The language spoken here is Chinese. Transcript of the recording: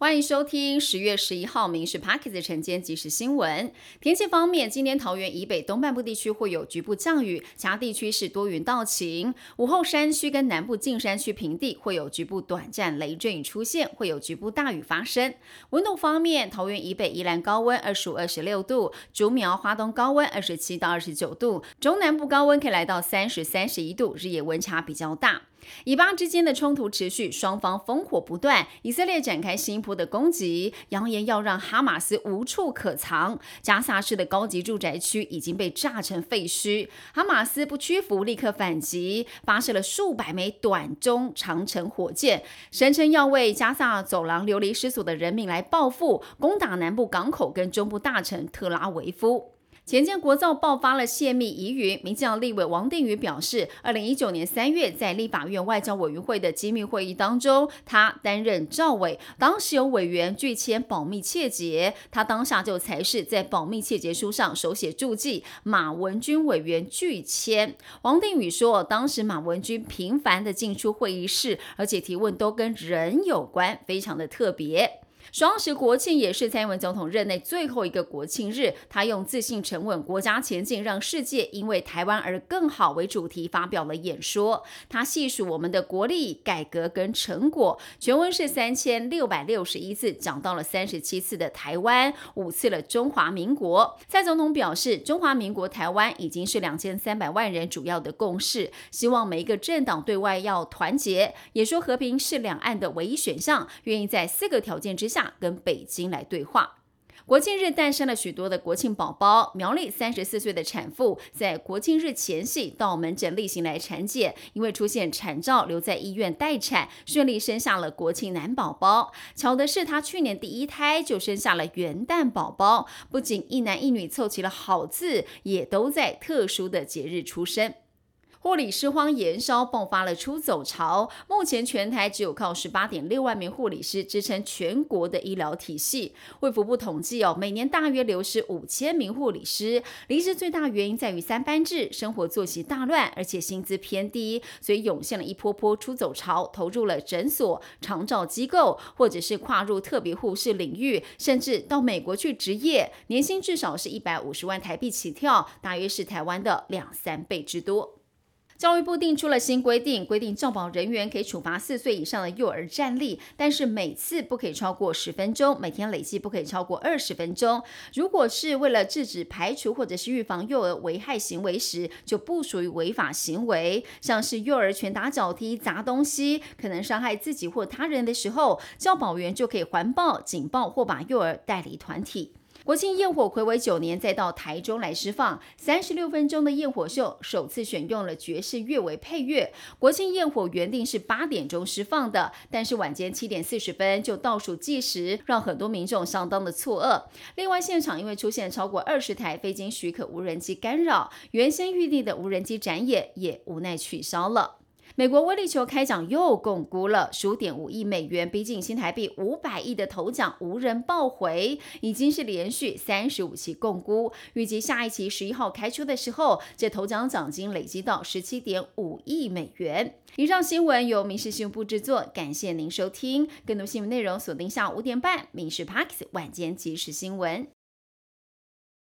欢迎收听十月十一号《民事 p a r k e 的晨间即时新闻。天气方面，今天桃园以北东半部地区会有局部降雨，其他地区是多云到晴。午后山区跟南部近山区平地会有局部短暂雷阵雨出现，会有局部大雨发生。温度方面，桃园以北宜兰高温二十五、二十六度，竹苗、花东高温二十七到二十九度，中南部高温可以来到三十三十一度，日夜温差比较大。以巴之间的冲突持续，双方烽火不断。以色列展开新一波的攻击，扬言要让哈马斯无处可藏。加萨市的高级住宅区已经被炸成废墟，哈马斯不屈服，立刻反击，发射了数百枚短、中、长程火箭，声称要为加萨走廊流离失所的人民来报复，攻打南部港口跟中部大城特拉维夫。前建国造爆发了泄密疑云，民进党立委王定宇表示，二零一九年三月在立法院外交委员会的机密会议当中，他担任赵委，当时有委员拒签保密窃结，他当下就才是在保密窃结书上手写注记，马文君委员拒签。王定宇说，当时马文君频繁的进出会议室，而且提问都跟人有关，非常的特别。双十国庆也是蔡英文总统任内最后一个国庆日，他用自信沉稳、国家前进让世界因为台湾而更好为主题发表了演说。他细数我们的国力改革跟成果，全文是三千六百六十一次，讲到了三十七次的台湾，五次了中华民国。蔡总统表示，中华民国台湾已经是两千三百万人主要的共识，希望每一个政党对外要团结，也说和平是两岸的唯一选项，愿意在四个条件之下。跟北京来对话。国庆日诞生了许多的国庆宝宝。苗栗三十四岁的产妇在国庆日前夕到门诊例行来产检，因为出现产兆，留在医院待产，顺利生下了国庆男宝宝。巧的是，她去年第一胎就生下了元旦宝宝。不仅一男一女凑齐了好字，也都在特殊的节日出生。护理师荒延烧，爆发了出走潮。目前全台只有靠十八点六万名护理师支撑全国的医疗体系。卫福部统计哦，每年大约流失五千名护理师。离职最大原因在于三班制，生活作息大乱，而且薪资偏低，所以涌现了一波波出走潮，投入了诊所、长照机构，或者是跨入特别护士领域，甚至到美国去执业，年薪至少是一百五十万台币起跳，大约是台湾的两三倍之多。教育部定出了新规定，规定教保人员可以处罚四岁以上的幼儿站立，但是每次不可以超过十分钟，每天累计不可以超过二十分钟。如果是为了制止、排除或者是预防幼儿危害行为时，就不属于违法行为。像是幼儿拳打脚踢、砸东西，可能伤害自己或他人的时候，教保员就可以环报、警报或把幼儿带离团体。国庆焰火暌违九年，再到台中来释放三十六分钟的焰火秀，首次选用了爵士乐为配乐。国庆焰火原定是八点钟释放的，但是晚间七点四十分就倒数计时，让很多民众相当的错愕。另外，现场因为出现超过二十台非经许可无人机干扰，原先预定的无人机展演也无奈取消了。美国威力球开奖又共估了十五点五亿美元，逼近新台币五百亿的头奖无人报回，已经是连续三十五期共估。预计下一期十一号开出的时候，这头奖奖金累积到十七点五亿美元。以上新闻由民事新闻部制作，感谢您收听。更多新闻内容锁定下午五点半《民事 Parks 晚间即时新闻》。